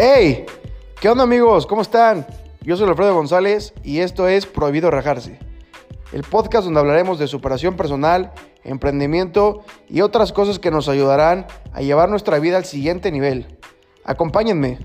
¡Hey! ¿Qué onda amigos? ¿Cómo están? Yo soy Alfredo González y esto es Prohibido Rajarse, el podcast donde hablaremos de superación personal, emprendimiento y otras cosas que nos ayudarán a llevar nuestra vida al siguiente nivel. Acompáñenme.